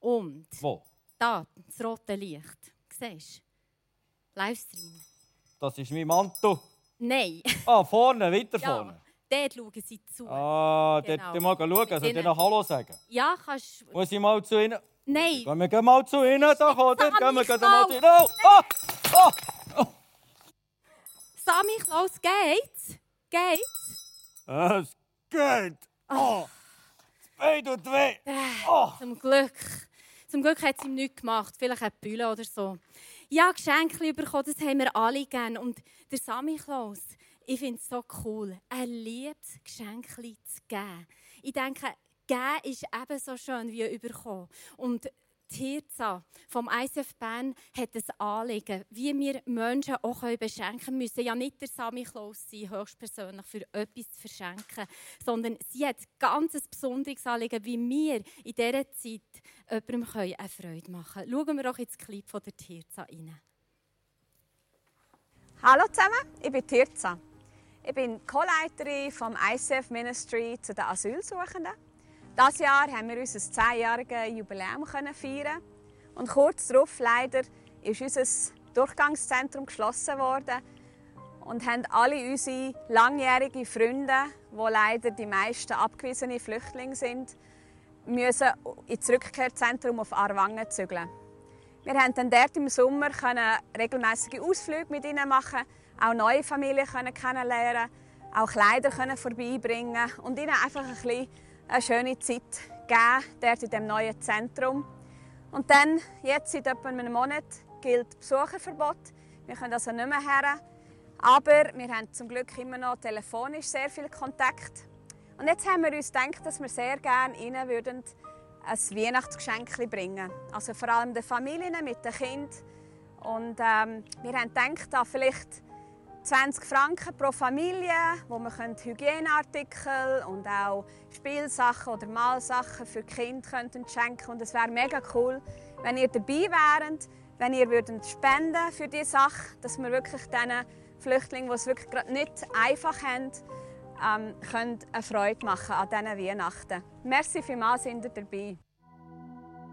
Und Wo? da, das rote Licht. Siehst du? Livestream. Das ist mein Mantel. Nein. Ah, vorne, weiter ja, vorne. dort schauen sie zu. Ah, Genau. dort mal schauen, soll ich Ihnen- noch Hallo sagen? Ja, kannst du. Muss ich mal zu Ihnen? Nein. Gehen wir gehen mal zu Ihnen, da kommt er. Gehen wir gehen mal zu. Ihnen. Oh, oh, oh. Sammy Klaus, geht's? Geht's? Es geht. Oh. Das Bein tut weh. Äh, Oh. Zum Glück. Zum Glück hat es ihm nichts gemacht. Vielleicht eine Bülle oder so. Ja, Geschenke bekommen, das haben wir alle gerne. Und der Sammy Klaus, ich finde es so cool. Er liebt es, Geschenke zu geben. Ich denke, geben ist ebenso schön wie überkommen. Und die Hirza vom ICF Bern hat ein Anliegen, wie wir Menschen auch beschenken müssen ja nicht der Sammy Klaus sein, höchstpersönlich für etwas zu verschenken, sondern sie hat ganz ein besonderes Anliegen, wie wir in dieser Zeit jemandem eine Freude machen können. Schauen wir doch ins Clip von der Hirza rein. Hallo zusammen, ich bin Tirza. Ich bin Co-Leiterin vom ICF Ministry zu den Asylsuchenden. Dieses Jahr haben wir unser 10-jähriges Jubiläum feiern und kurz darauf leider ist unser Durchgangszentrum geschlossen worden und haben alle unsere langjährigen Freunde, wo leider die meisten abgewiesene Flüchtlinge sind, müssen ins Rückkehrzentrum auf Arwangen zügeln. Wir haben dann dort im Sommer können regelmäßige Ausflüge mit ihnen machen, auch neue Familien kennenlernen, auch Kleider vorbeibringen und ihnen einfach ein bisschen eine schöne Zeit geben, dort in dem neuen Zentrum. Und dann, jetzt seit etwa einem Monat, gilt Besucherverbot. Wir können also nicht mehr her. Aber wir haben zum Glück immer noch telefonisch sehr viel Kontakt. Und jetzt haben wir uns gedacht, dass wir sehr gerne ihnen würden ein Weihnachtsgeschenk bringen. Also vor allem den Familien mit den Kindern. Und ähm, wir haben gedacht, da vielleicht 20 Franken pro Familie, wo man Hygieneartikel und auch Spielsachen oder Malsachen für die Kinder könnten schenken Und es wäre mega cool, wenn ihr dabei wäret, wenn ihr würdet spenden für diese Sache, dass wir wirklich diesen Flüchtlingen, die es wirklich gerade nicht einfach haben, ähm, können eine Freude machen an diesen Weihnachten. Merci vielmals, sind ihr dabei.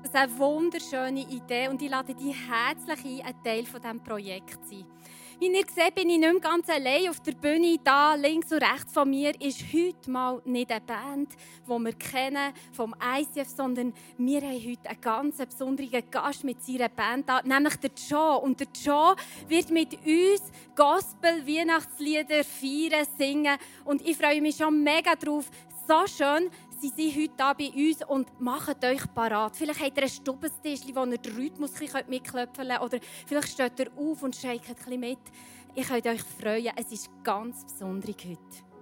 Das ist eine wunderschöne Idee und ich lade dich herzlich ein, ein Teil von diesem Projekt zu sein. Wie ihr seht, bin ich nicht mehr ganz allein auf der Bühne. Da links und rechts von mir ist heute mal nicht eine Band, die wir kennen vom ICF, sondern wir haben heute einen ganz besonderen Gast mit seiner Band da, nämlich der Joe. Und der Joe wird mit uns Gospel-Weihnachtslieder feiern, singen. Und ich freue mich schon mega drauf. So schön, Sie sind heute hier bei uns und macht euch parat. Vielleicht habt ihr einen Stubbenstisch, wo ihr den Rhythmus ein bisschen mitklöpfeln könnt. Oder vielleicht steht ihr auf und shakt ein bisschen mit. Ich könnt euch freuen. Es ist ganz besonders heute.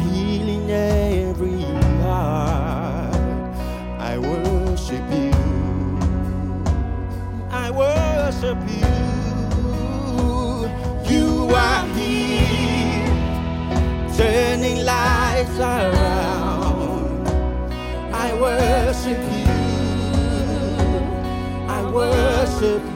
healing every heart. I worship you. I worship you. You are here, turning lives around. I worship you. I worship you.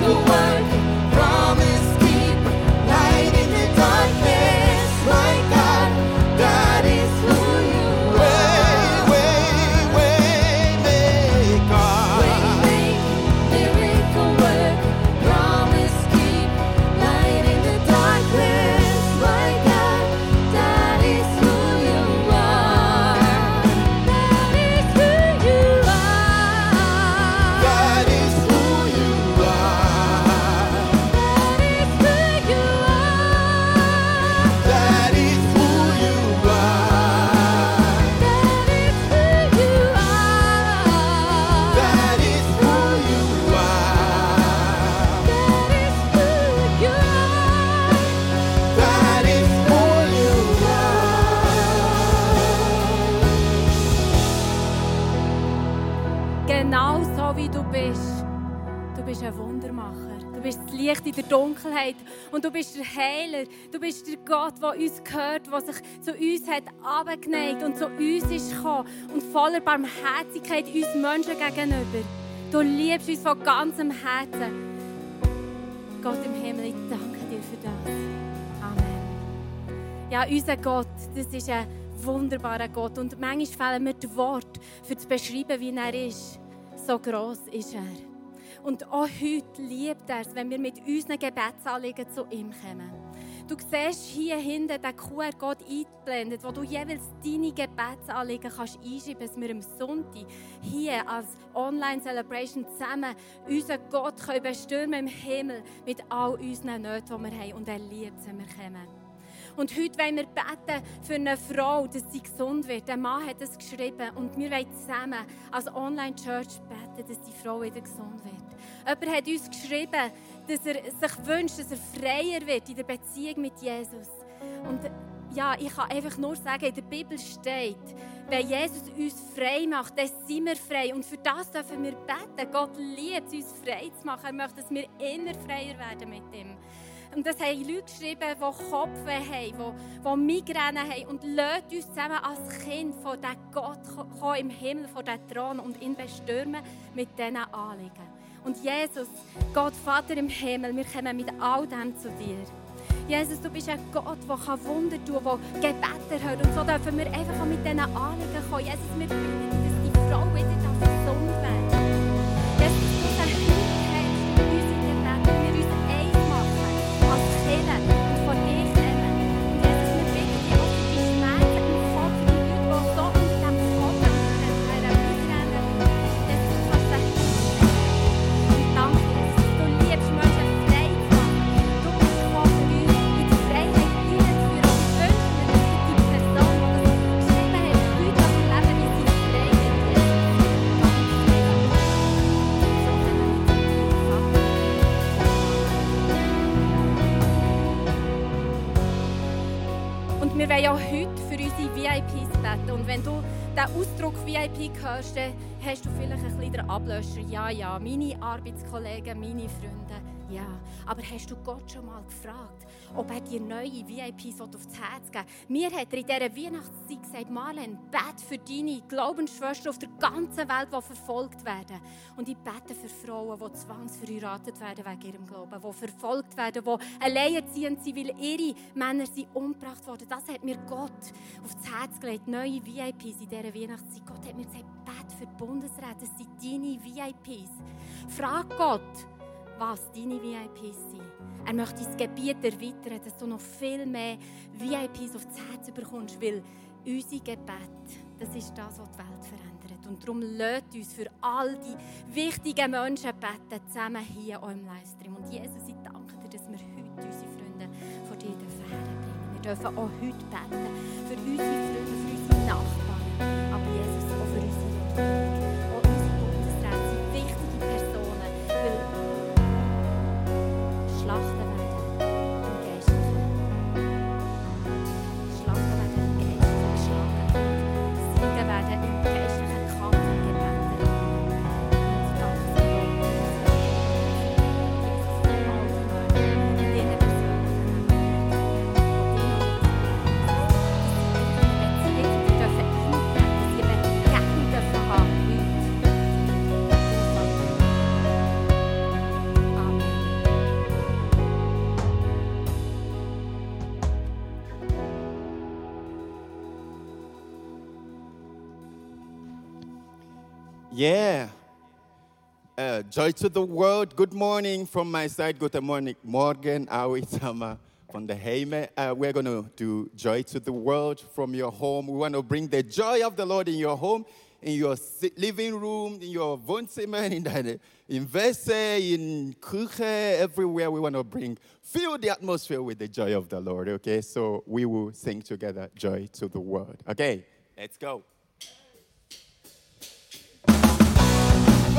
the world. Du bist der Gott, der uns gehört, der sich zu uns hat abgeneigt und zu uns ist gekommen. Und voller Barmherzigkeit uns Menschen gegenüber. Du liebst uns von ganzem Herzen. Gott im Himmel, ich danke dir für das. Amen. Ja, unser Gott, das ist ein wunderbarer Gott. Und manchmal fehlen mir die Worte, für zu beschreiben, wie er ist. So gross ist er. Und auch heute liebt er es, wenn wir mit unseren Gebetsanliegen zu ihm kommen. Du siehst hier hinten den QR-Code eingeblendet, wo du jeweils deine Gebetsanliegen kannst einschreiben kannst, dass wir am Sonntag hier als Online-Celebration zusammen unseren Gott können bestürmen im Himmel mit all unseren Nöten, die wir haben. Und er liebt wenn wir kommen. Und heute wollen wir beten für eine Frau, dass sie gesund wird. Der Mann hat es geschrieben und wir wollen zusammen als Online-Church beten, dass die Frau wieder gesund wird. Jemand hat uns geschrieben, dass er sich wünscht, dass er freier wird in der Beziehung mit Jesus. Und ja, ich kann einfach nur sagen, in der Bibel steht, wenn Jesus uns frei macht, dann sind wir frei. Und für das dürfen wir beten. Gott liebt es, uns frei zu machen. Er möchte, dass wir immer freier werden mit ihm. Und das haben Leute geschrieben, die Kopfweh haben, die, die Migräne haben. Und lasst uns zusammen als Kind von diesem Gott kommen im Himmel, von diesem Thron und ihn bestürmen mit diesen Anliegen. Und Jesus, Gott Vater im Himmel, wir kommen mit all dem zu dir. Jesus, du bist ein Gott, der Wunder tun kann, der Gebete hört. Und so dürfen wir einfach mit diesen Anliegen kommen. Jesus, wir bitten dich, dass die Frau wieder wir wollen auch heute für unsere VIPs beten. Und wenn du den Ausdruck VIP hörst, dann hast du vielleicht ein bisschen den Ablöscher. Ja, ja, meine Arbeitskollegen, meine Freunde. Ja, aber hast du Gott schon mal gefragt, ob er dir neue VIPs aufs Herz geben? Mir hat er in dieser Weihnachtszeit gesagt, Marlene, bet für deine Glaubensschwestern auf der ganzen Welt, die verfolgt werden. Und ich bete für Frauen, die zwangsverheiratet werden wegen ihrem Glauben, die verfolgt werden, die alleinerziehend sind, weil ihre Männer sind umgebracht wurden. Das hat mir Gott aufs Herz gelegt, neue VIPs in dieser Weihnachtszeit. Gott hat mir gesagt, bet für die Bundesräte, das sind deine VIPs. Frag Gott, was deine VIPs sind. Er möchte dein Gebiet erweitern, dass du noch viel mehr VIPs aufs Herz bekommst, weil unser Gebet, das ist das, was die Welt verändert. Und darum lädt uns für all die wichtigen Menschen beten, zusammen hier im Livestream. Und Jesus, ich danke dir, dass wir heute unsere Freunde vor dir dürfen herbringen. Wir dürfen auch heute beten für unsere Freunde, für unsere Nachbarn, aber Jesus, auch für unsere Regierung. Auch unsere Bundesräte sind wichtige Personen, weil Yeah. Uh, joy to the world. Good morning from my side. Good morning, Morgan, Awi, Sama from the Heime. Uh, we're going to do joy to the world from your home. We want to bring the joy of the Lord in your home, in your living room, in your Wohnzimmer, in the in Wesse, in Küche, everywhere. We want to bring, fill the atmosphere with the joy of the Lord. Okay, so we will sing together, joy to the world. Okay, let's go.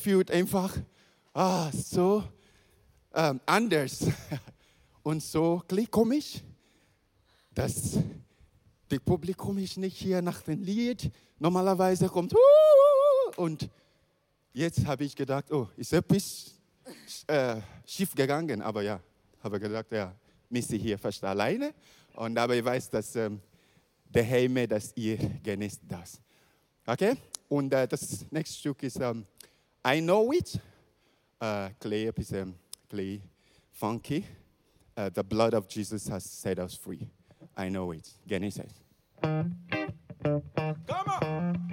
fühlt einfach ah, so ähm, anders und so komisch, dass das Publikum ist nicht hier nach dem Lied. Normalerweise kommt und jetzt habe ich gedacht, oh, ist etwas äh, schief gegangen, aber ja, habe gedacht, ja, Missy hier fast alleine und aber ich weiß, dass ähm, der Heime, dass ihr genießt das. Okay? Und äh, das nächste Stück ist ähm, I know it. Uh, clay is um, clay, funky. Uh, the blood of Jesus has set us free. I know it. Gene. Come on.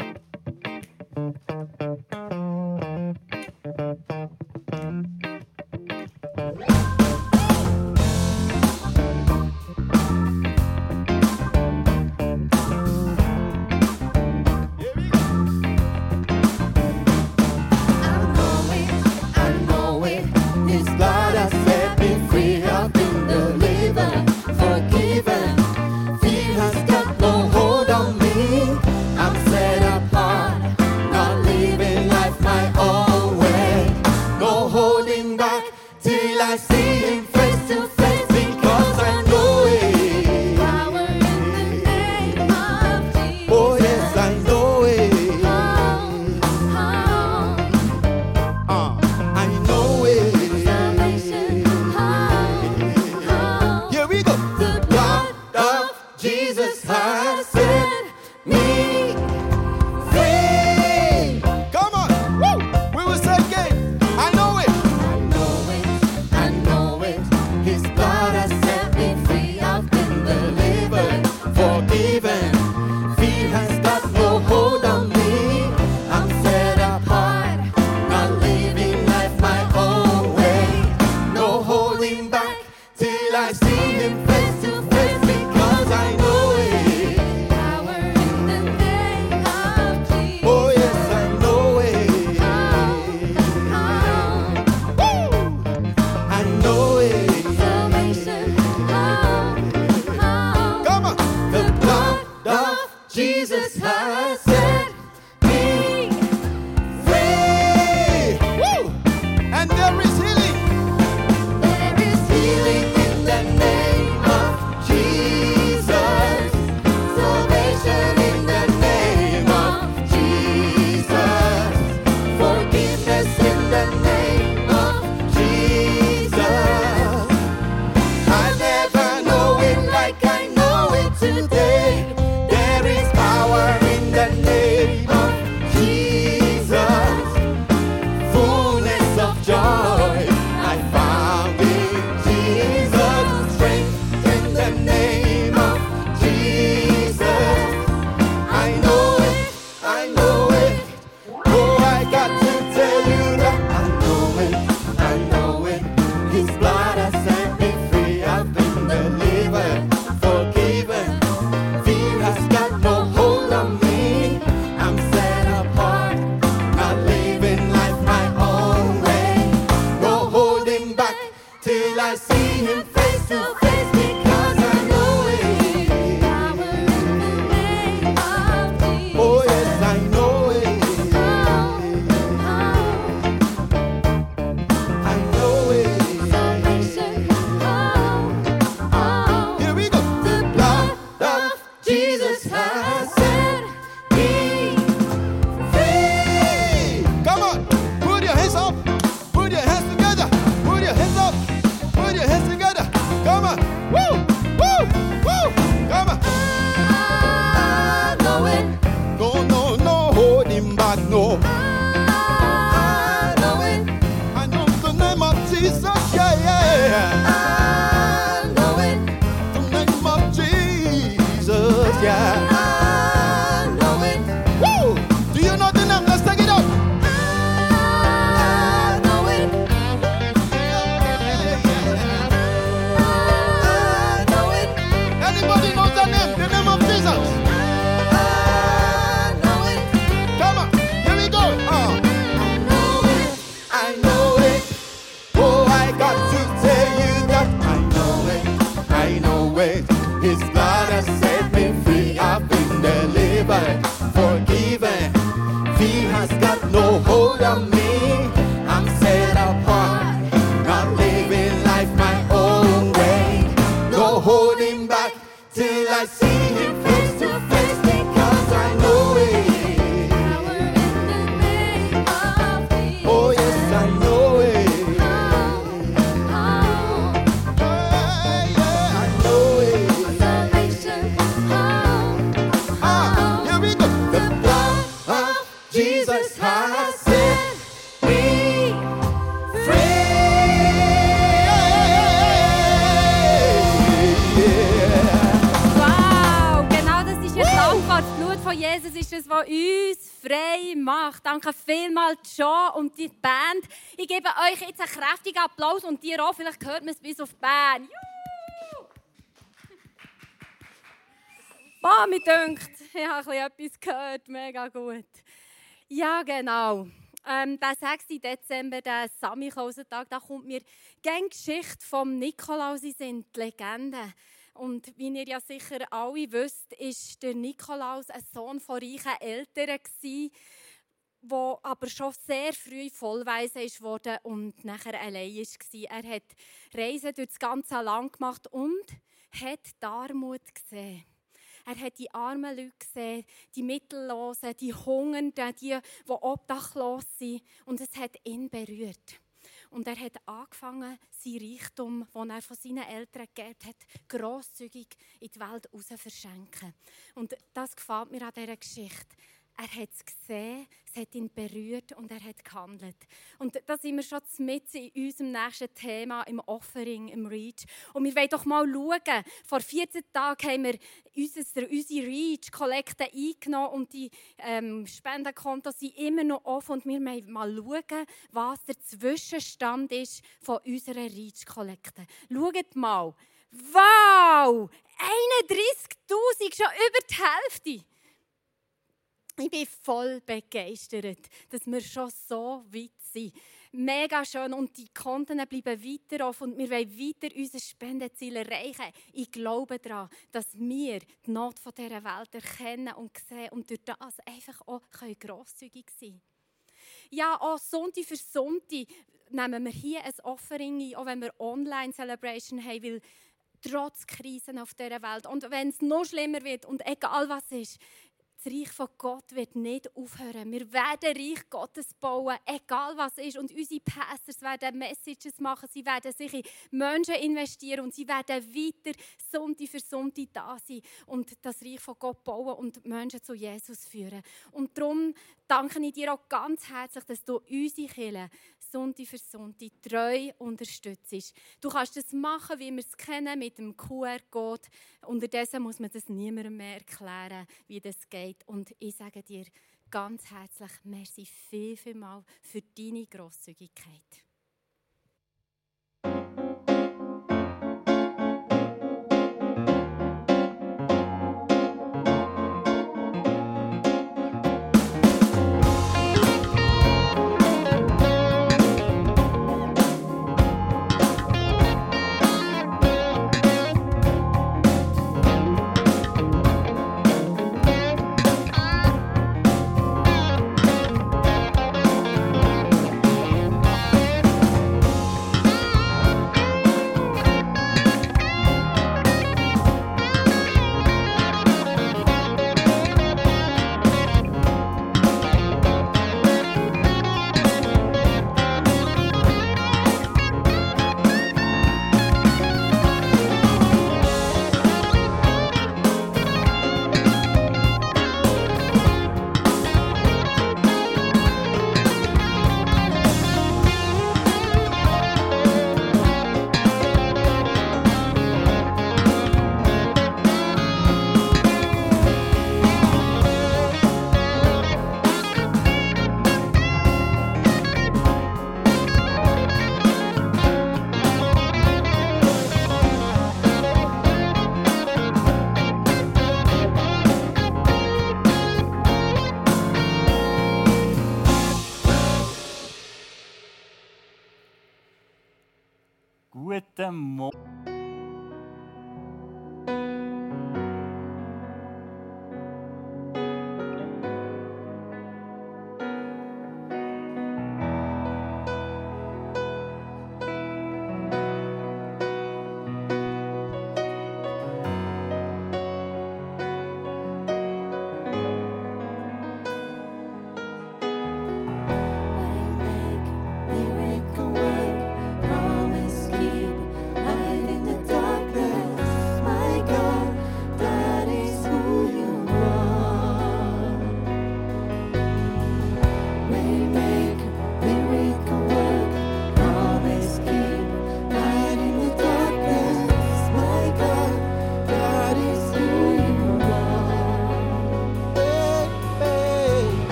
John und die Band. Ich gebe euch jetzt einen kräftigen Applaus und dir auch. Vielleicht hört man es bis auf die Band. Juhu! Boah, mir dünkt, ich habe etwas gehört. Mega gut. Ja, genau. Ähm, der 6. Dezember, der Samichlausentag, da kommt mir die Geschichte vom Nikolaus in Sinn, die Legende. Und wie ihr ja sicher alle wisst, ist der Nikolaus ein Sohn von reichen Eltern gsi, wo aber schon sehr früh vollweise worden und nachher allein war. Er hat Reisen durch das ganze Land gemacht und hat die Armut gesehen. Er hat die armen Leute gesehen, die Mittellosen, die Hungernden, die, die obdachlos sind. Und es hat ihn berührt. Und er hat angefangen, sein Reichtum, den er von seinen Eltern gegeben hat, grosszügig in die Welt heraus zu verschenken. Und das gefällt mir an dieser Geschichte. Er hat es gesehen, es hat ihn berührt und er hat gehandelt. Und da sind wir schon mit in unserem nächsten Thema, im Offering, im Reach. Und wir wollen doch mal schauen. Vor 14 Tagen haben wir unser, unsere Reach-Kollekte eingenommen und die ähm, Spendenkontos sind immer noch offen. Und wir wollen mal schauen, was der Zwischenstand ist von unserer Reach-Kollekte. Schaut mal. Wow! 31'000, schon über die Hälfte. Ich bin voll begeistert, dass wir schon so weit sind. Mega schön und die Konten bleiben weiter offen und wir wollen weiter unser Spendenziel erreichen. Ich glaube daran, dass wir die Not dieser Welt erkennen und sehen und durch das einfach auch grosszügig sein können. Ja, auch Sonntag für Sonntag nehmen wir hier ein Offering ein, auch wenn wir Online-Celebration haben, weil trotz Krisen auf dieser Welt und wenn es noch schlimmer wird und egal was ist, das Reich von Gott wird nicht aufhören. Wir werden Reich Gottes bauen, egal was ist. Und unsere Pastors werden Messages machen, sie werden sich in Menschen investieren und sie werden weiter Sonntag für Sonntag da sein und das Reich von Gott bauen und Menschen zu Jesus führen. Und darum danke ich dir auch ganz herzlich, dass du unsere Kirche Sonntag für Sonntag treu unterstützt. Du kannst das machen, wie wir es kennen, mit dem QR-Code. Unterdessen muss man das niemandem mehr erklären, wie das geht. Und ich sage dir ganz herzlich merci viel, viel mal für deine Grosszügigkeit.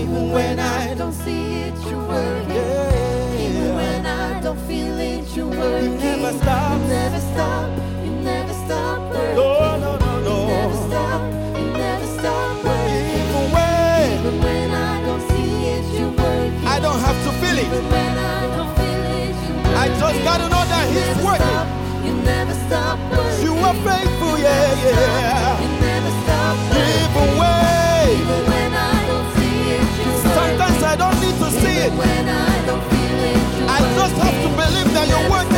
Even when I don't see it, you're working. yeah. Even when I don't feel it, you're working. You never stop. You never stop. You never stop working. No, no, no, no. You never stop. You never stop working. Even when Even when I don't see it, you're working. I don't have to feel it, Even when I don't feel it, you're working. I just gotta know that You He's working. stop. You never stop working. You are faithful, yeah, yeah. it. I just have to believe that you're worth it.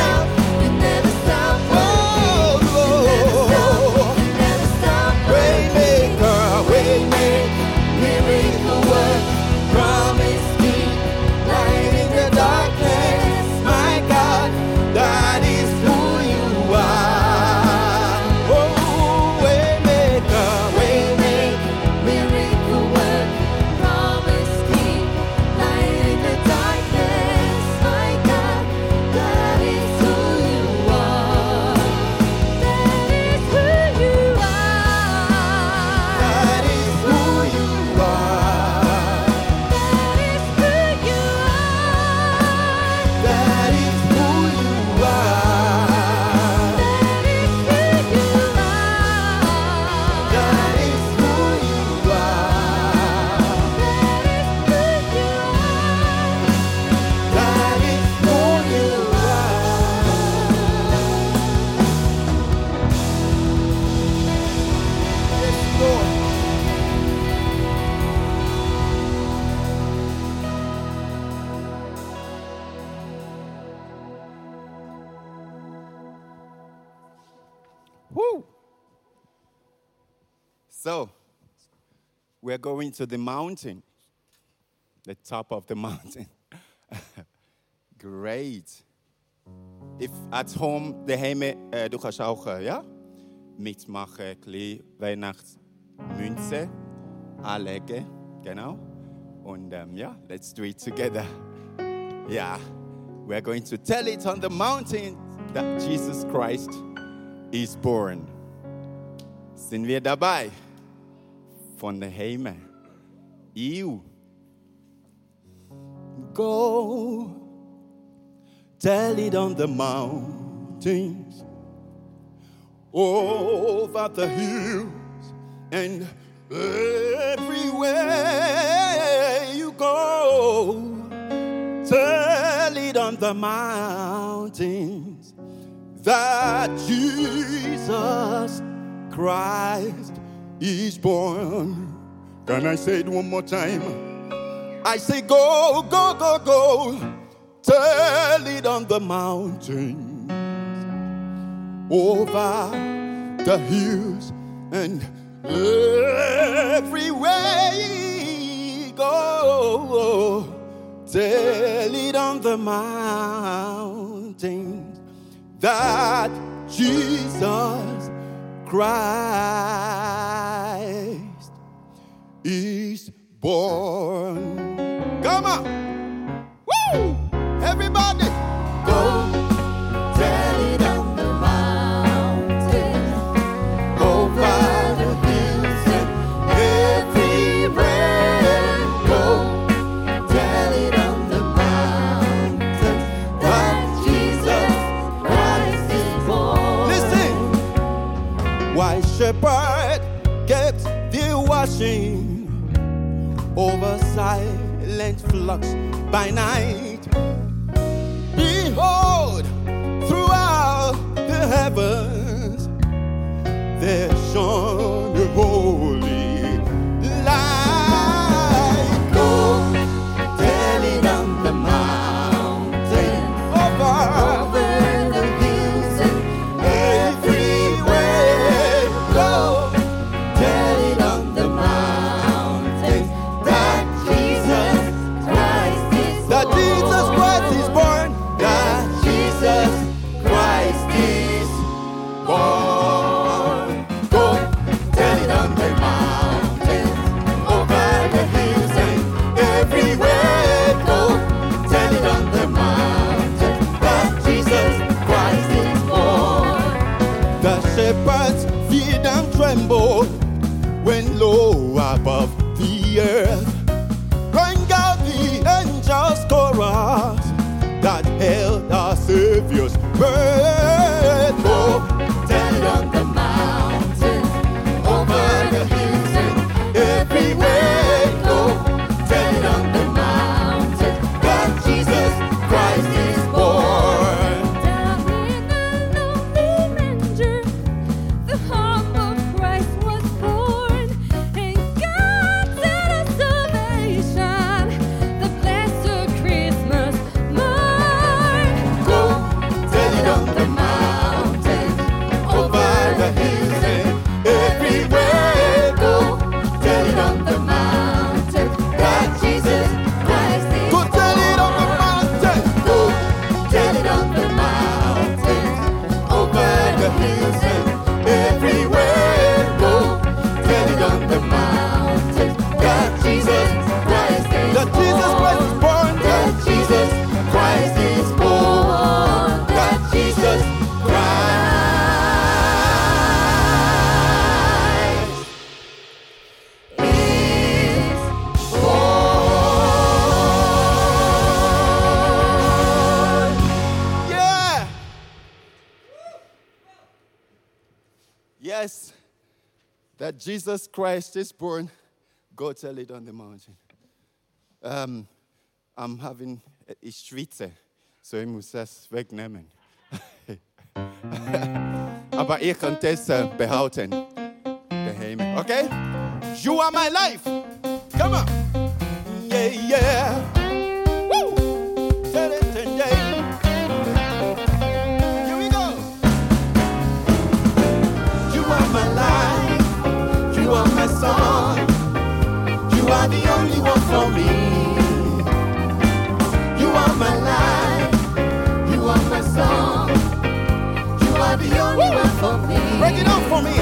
So, we're going to the mountain, the top of the mountain. Great. If at home, daheim, äh, uh, du kannst auch, äh, ja, mitmachen, ein bisschen Weihnachtsmünze anlegen, genau. Und ähm, ja, let's do it together. Yeah, we're going to tell it on the mountain that Jesus Christ is born. Sind wir dabei? Von daheim. You. Go tell it on the mountains, over the hills, and everywhere you go. Tell it on the mountains that Jesus Christ is born. Can I say it one more time? I say, go, go, go, go. Tell it on the mountains, over the hills, and everywhere go. Tell it on the mountains that Jesus Christ is born. Come on. Woo! Everybody. Over silent flocks by night? Behold, throughout the heavens there shone a when low above the earth. Jesus Christ is born. Go tell it on the mountain. Um, I'm having, ich eh? schwitze, so ich muss das wegnehmen. Aber ihr könnt es äh, behalten. Daheim. Okay? You are my life. Come on. Yeah, yeah. For me. You are my life. You are my song. You are the only one for me. Break it up for me.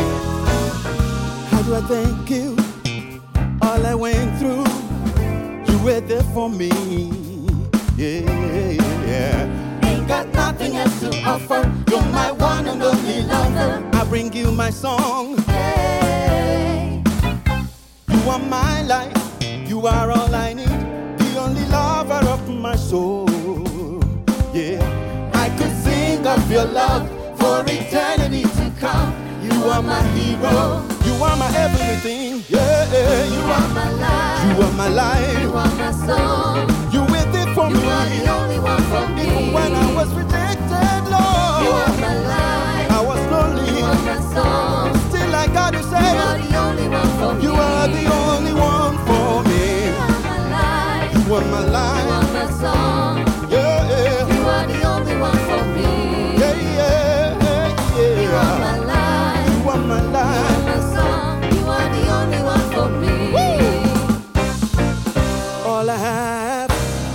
How do I thank you? All I went through, you were there for me. Yeah, yeah. Ain't got nothing else to offer. You're my one and only lover. I bring you my song. Hey, You are my life. You are all I need. The only lover of my soul. Yeah. I could sing of your love for eternity to come. You are my hero. You are my everything. Yeah. yeah. You are my life. You are my life. You are my song. You were there for You me. are the only one for me. Even when I was rejected, Lord. You are my life. I was lonely. You are my song. Still, I gotta say. You are the only one for me. you are the only one life. You are my You are my song. Yeah, You are the only one for me. yeah, yeah, You are my life. You are my life. You are my song. You are the only one for me. All I have,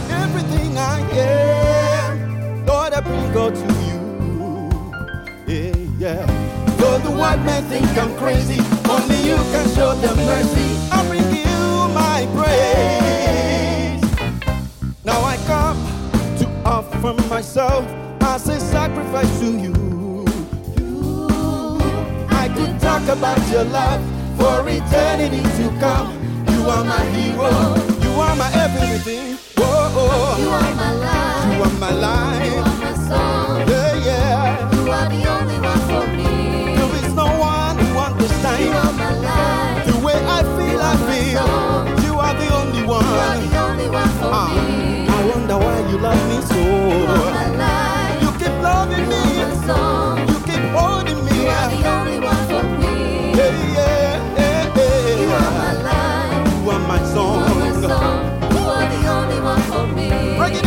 everything I am, Lord, I bring God to you. Yeah, yeah. Though the world may think I'm crazy, your love for eternity to come. You are my hero. You are my everything. Whoa, oh. You are my life. you are my life. You are my song. Yeah, yeah. You are the only one for me. There is no one who understands. You are my life. the way I feel. I feel song. you are the only one. You are the only one for Ah, me. I wonder why you love me You are my so. Break it.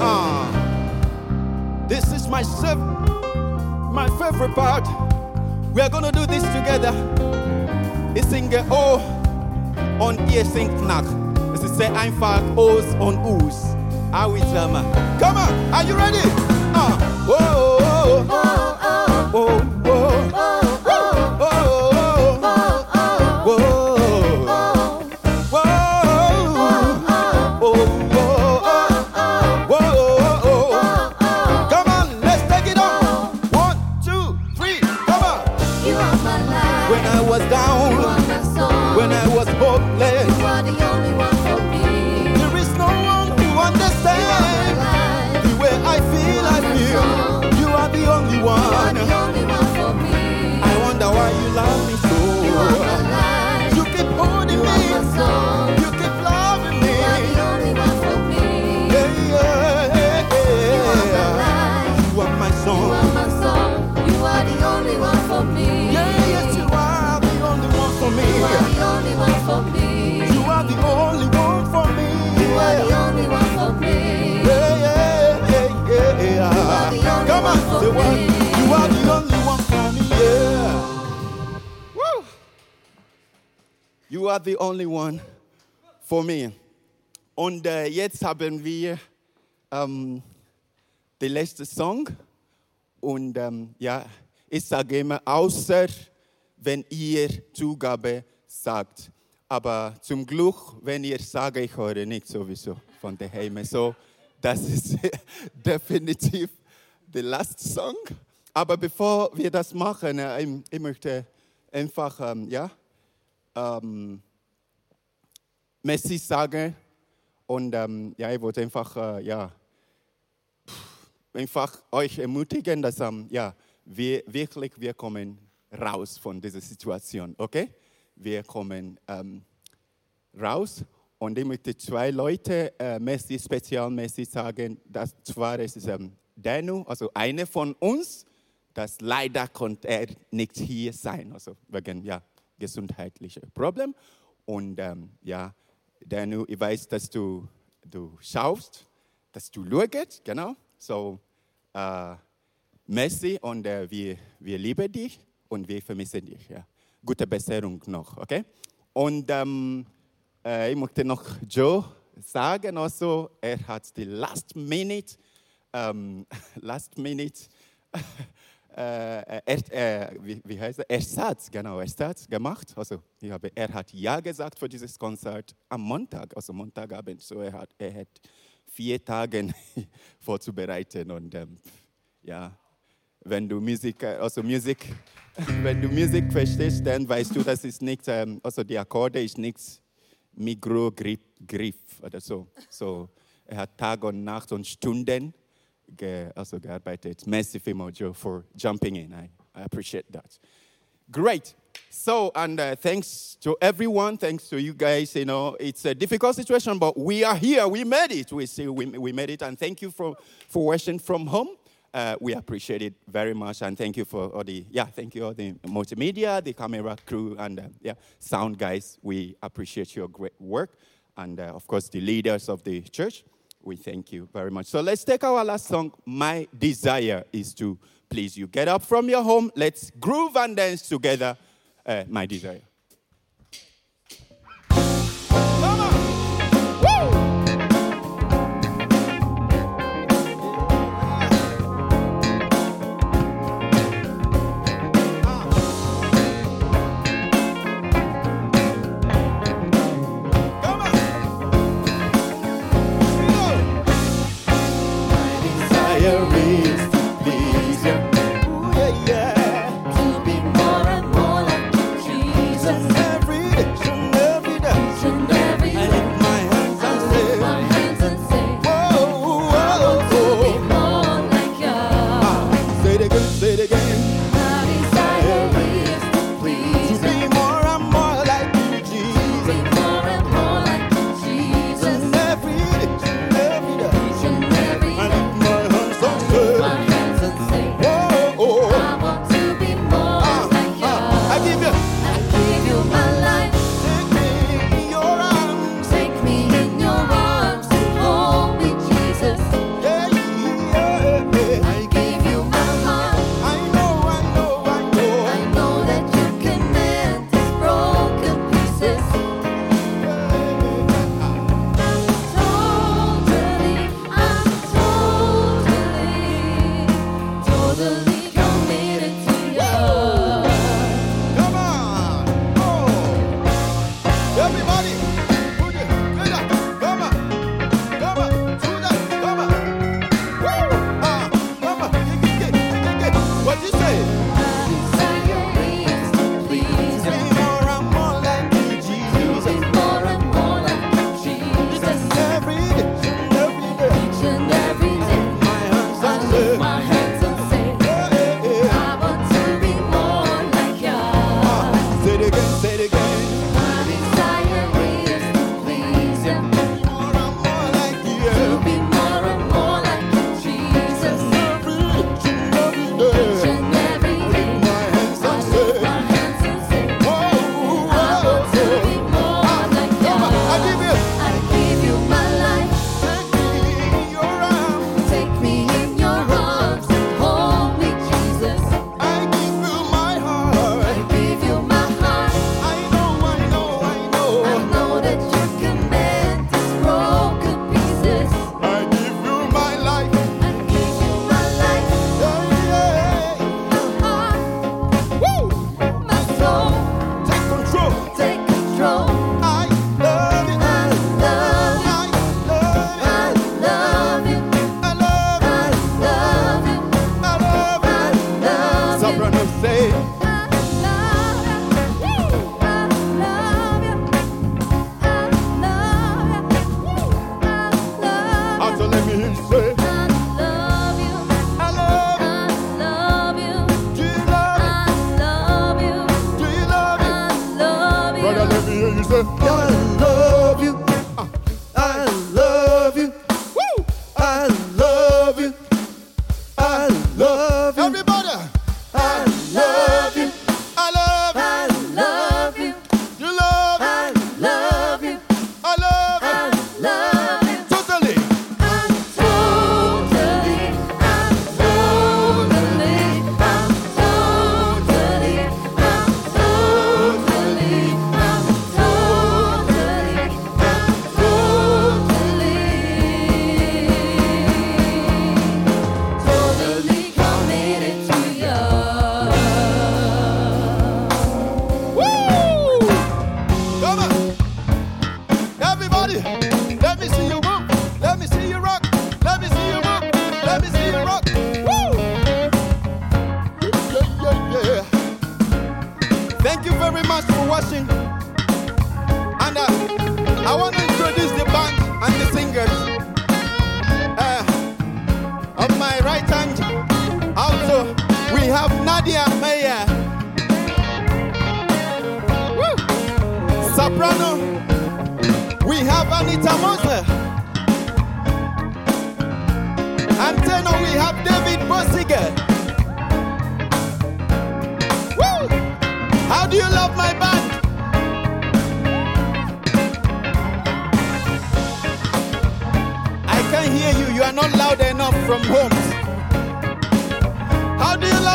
Ah, this is my my favorite part. We are gonna do this together. It's in uh, oh on e sing knack. This is say O's on O's. I will. Come on, are you ready? Ah, whoa, whoa, whoa, whoa, oh, oh. oh. was down. Are the only one for me. Und äh, jetzt haben wir ähm, den letzten Song. Und ähm, ja, ich sage immer, außer wenn ihr Zugabe sagt. Aber zum Glück, wenn ihr sagt, ich höre nicht sowieso von daheim. So, das ist definitiv der last Song. Aber bevor wir das machen, äh, ich, ich möchte einfach, ähm, ja, ähm, Messi sagen. Und ähm, ja, ich wollte einfach, äh, ja, einfach euch ermutigen, dass ähm, ja, wir wirklich, wir kommen raus von dieser Situation, okay? Wir kommen ähm, raus und ich möchte zwei Leute äh, Messi, spezialmäßig sagen, dass zwar es ist ähm, Danu, also einer von uns, das leider konnte er nicht hier sein, also wegen ja, gesundheitlicher Problem. Und ähm, ja, Danu, ich weiß, dass du, du schaust, dass du schaust, genau. So, äh, Messi und äh, wir, wir lieben dich und wir vermissen dich. Ja. Gute Besserung noch, okay? Und ähm, äh, ich möchte noch Joe sagen, also, er hat die Last Minute, ähm, Last Minute, er, äh, wie, wie heißt er? Ersatz, genau, Ersatz gemacht. Also, ich habe, er hat Ja gesagt für dieses Konzert am Montag, also Montagabend. So, er hat, er hat vier Tage vorzubereiten und ähm, ja, wenn du Musik, äh, also Musik, wenn du Musik verstehst, dann weißt du, das ist nicht, ähm, also die Akkorde ist nichts Mikrogriff Griff oder so. So, er hat Tag und Nacht und Stunden also gearbeitet. Merci vielmals, Joe, for jumping in. I, I appreciate that. Great. So, and uh, thanks to everyone, thanks to you guys. You know, it's a difficult situation, but we are here. We made it. We see we, we made it, and thank you for for watching from home. Uh, we appreciate it very much, and thank you for all the yeah, thank you all the multimedia, the camera crew, and uh, yeah, sound guys. We appreciate your great work, and uh, of course the leaders of the church. We thank you very much. So let's take our last song. My desire is to please you. Get up from your home. Let's groove and dance together. Uh, my desire. fire. crazy. Yeah.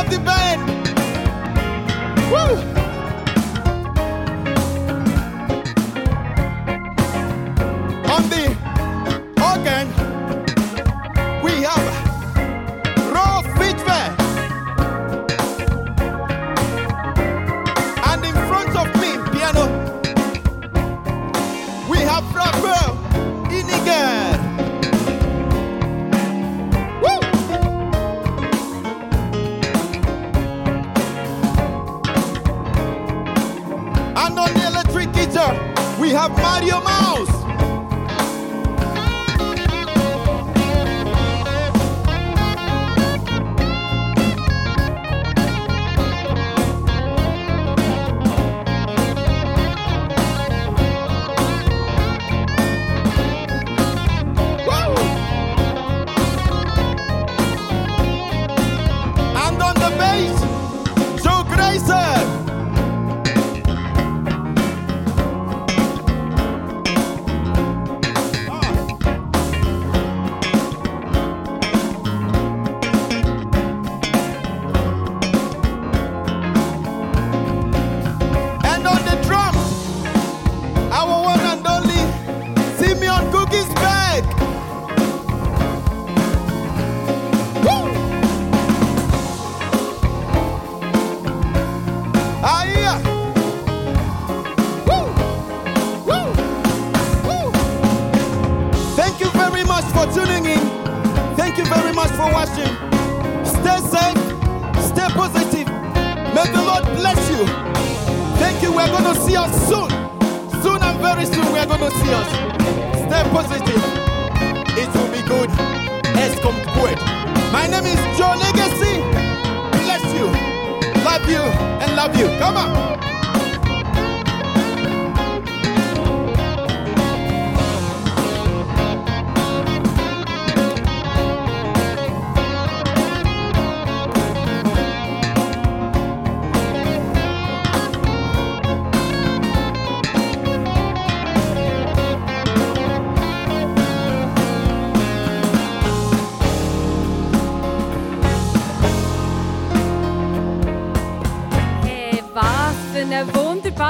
Love the band? Woo! Very much for watching. Stay safe, stay positive. May the Lord bless you. Thank you. We're going to see us soon. Soon and very soon, we're going to see us. Stay positive. It will be good. Es kommt gut. My name is Joe Legacy. Bless you. Love you and love you. Come on.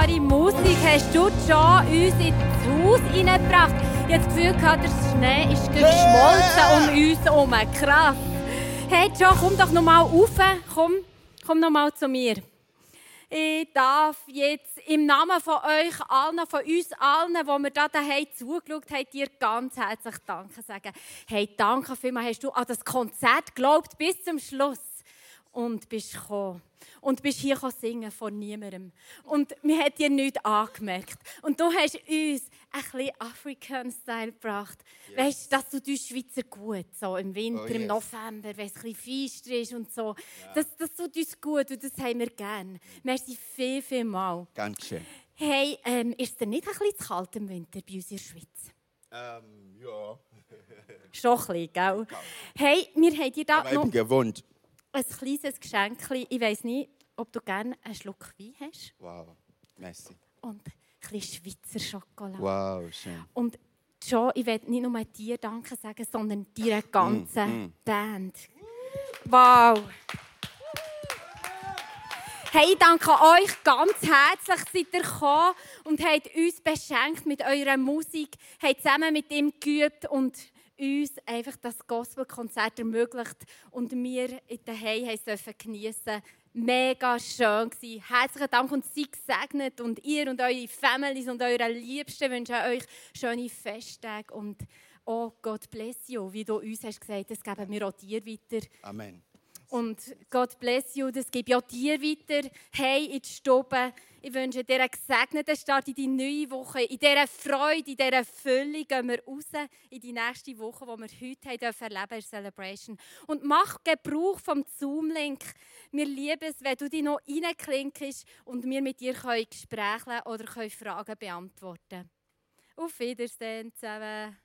Wunderbare Musik hast du schon uns ins Haus hineingebracht. Ich habe das Gefühl, gehabt, der Schnee ist geschmolzen um uns herum. Krass. Hey, Joe, komm doch noch mal rauf. Komm, komm noch mal zu mir. Ich darf jetzt im Namen von euch allen, von uns allen, die wir da daheim zugeschaut haben, dir ganz herzlich Danke sagen. Hey, danke vielmals, hast du an das Konzert geglaubt bis zum Schluss und bist gekommen. Und bist hier singen von niemandem. Und mir hat dir nichts angemerkt. Und du hast uns ein bisschen African-Style gebracht. Weißt du, dass du die Schweizer gut, so im Winter, Oh, im yes. November, wenn es ein bisschen feister ist und so. Das, das tut uns gut und das haben wir gerne. Merci viel, viel mal. Ganz schön. Hey, ähm, ist es dir nicht ein bisschen zu kalt im Winter bei uns in der Schweiz? Ähm, ja. Schon ein bisschen, gell? Hey, wir haben dir da Aber ich noch bin gewohnt. ein kleines Geschenk. Ich weiss nicht, ob du gerne einen Schluck Wein hast. Wow. Merci. Und ein bisschen Schweizer Schokolade. Wow, schön. Und Joe, ich will nicht nur dir Danke sagen, sondern deiner ganzen Band. Wow! Hey, ich danke euch ganz herzlich, seid ihr gekommen und habt uns beschenkt mit eurer Musik, habt zusammen mit ihm geübt und uns einfach das Gospelkonzert ermöglicht und wir in Heim dürfen geniessen. Mega schön. Herzlichen Dank und seid gesegnet und ihr und eure Families und eure Liebsten wünschen euch schöne Festtage und oh Gott bless you, wie du uns hast gesagt, das geben wir auch dir weiter. Amen. Und Gott bless you, das gebe ich auch dir weiter. Hey, in die Stube. Ich wünsche dir einen gesegneten Start in die neue Woche. In dieser Freude, in dieser Fülle gehen wir raus in die nächste Woche, die wir heute haben dürfen erleben in Celebration. Und mach Gebrauch vom Zoom-Link. Wir lieben es, wenn du dich noch reinklinkst und wir mit dir Gespräche oder können Fragen beantworten können. Auf Wiedersehen zusammen.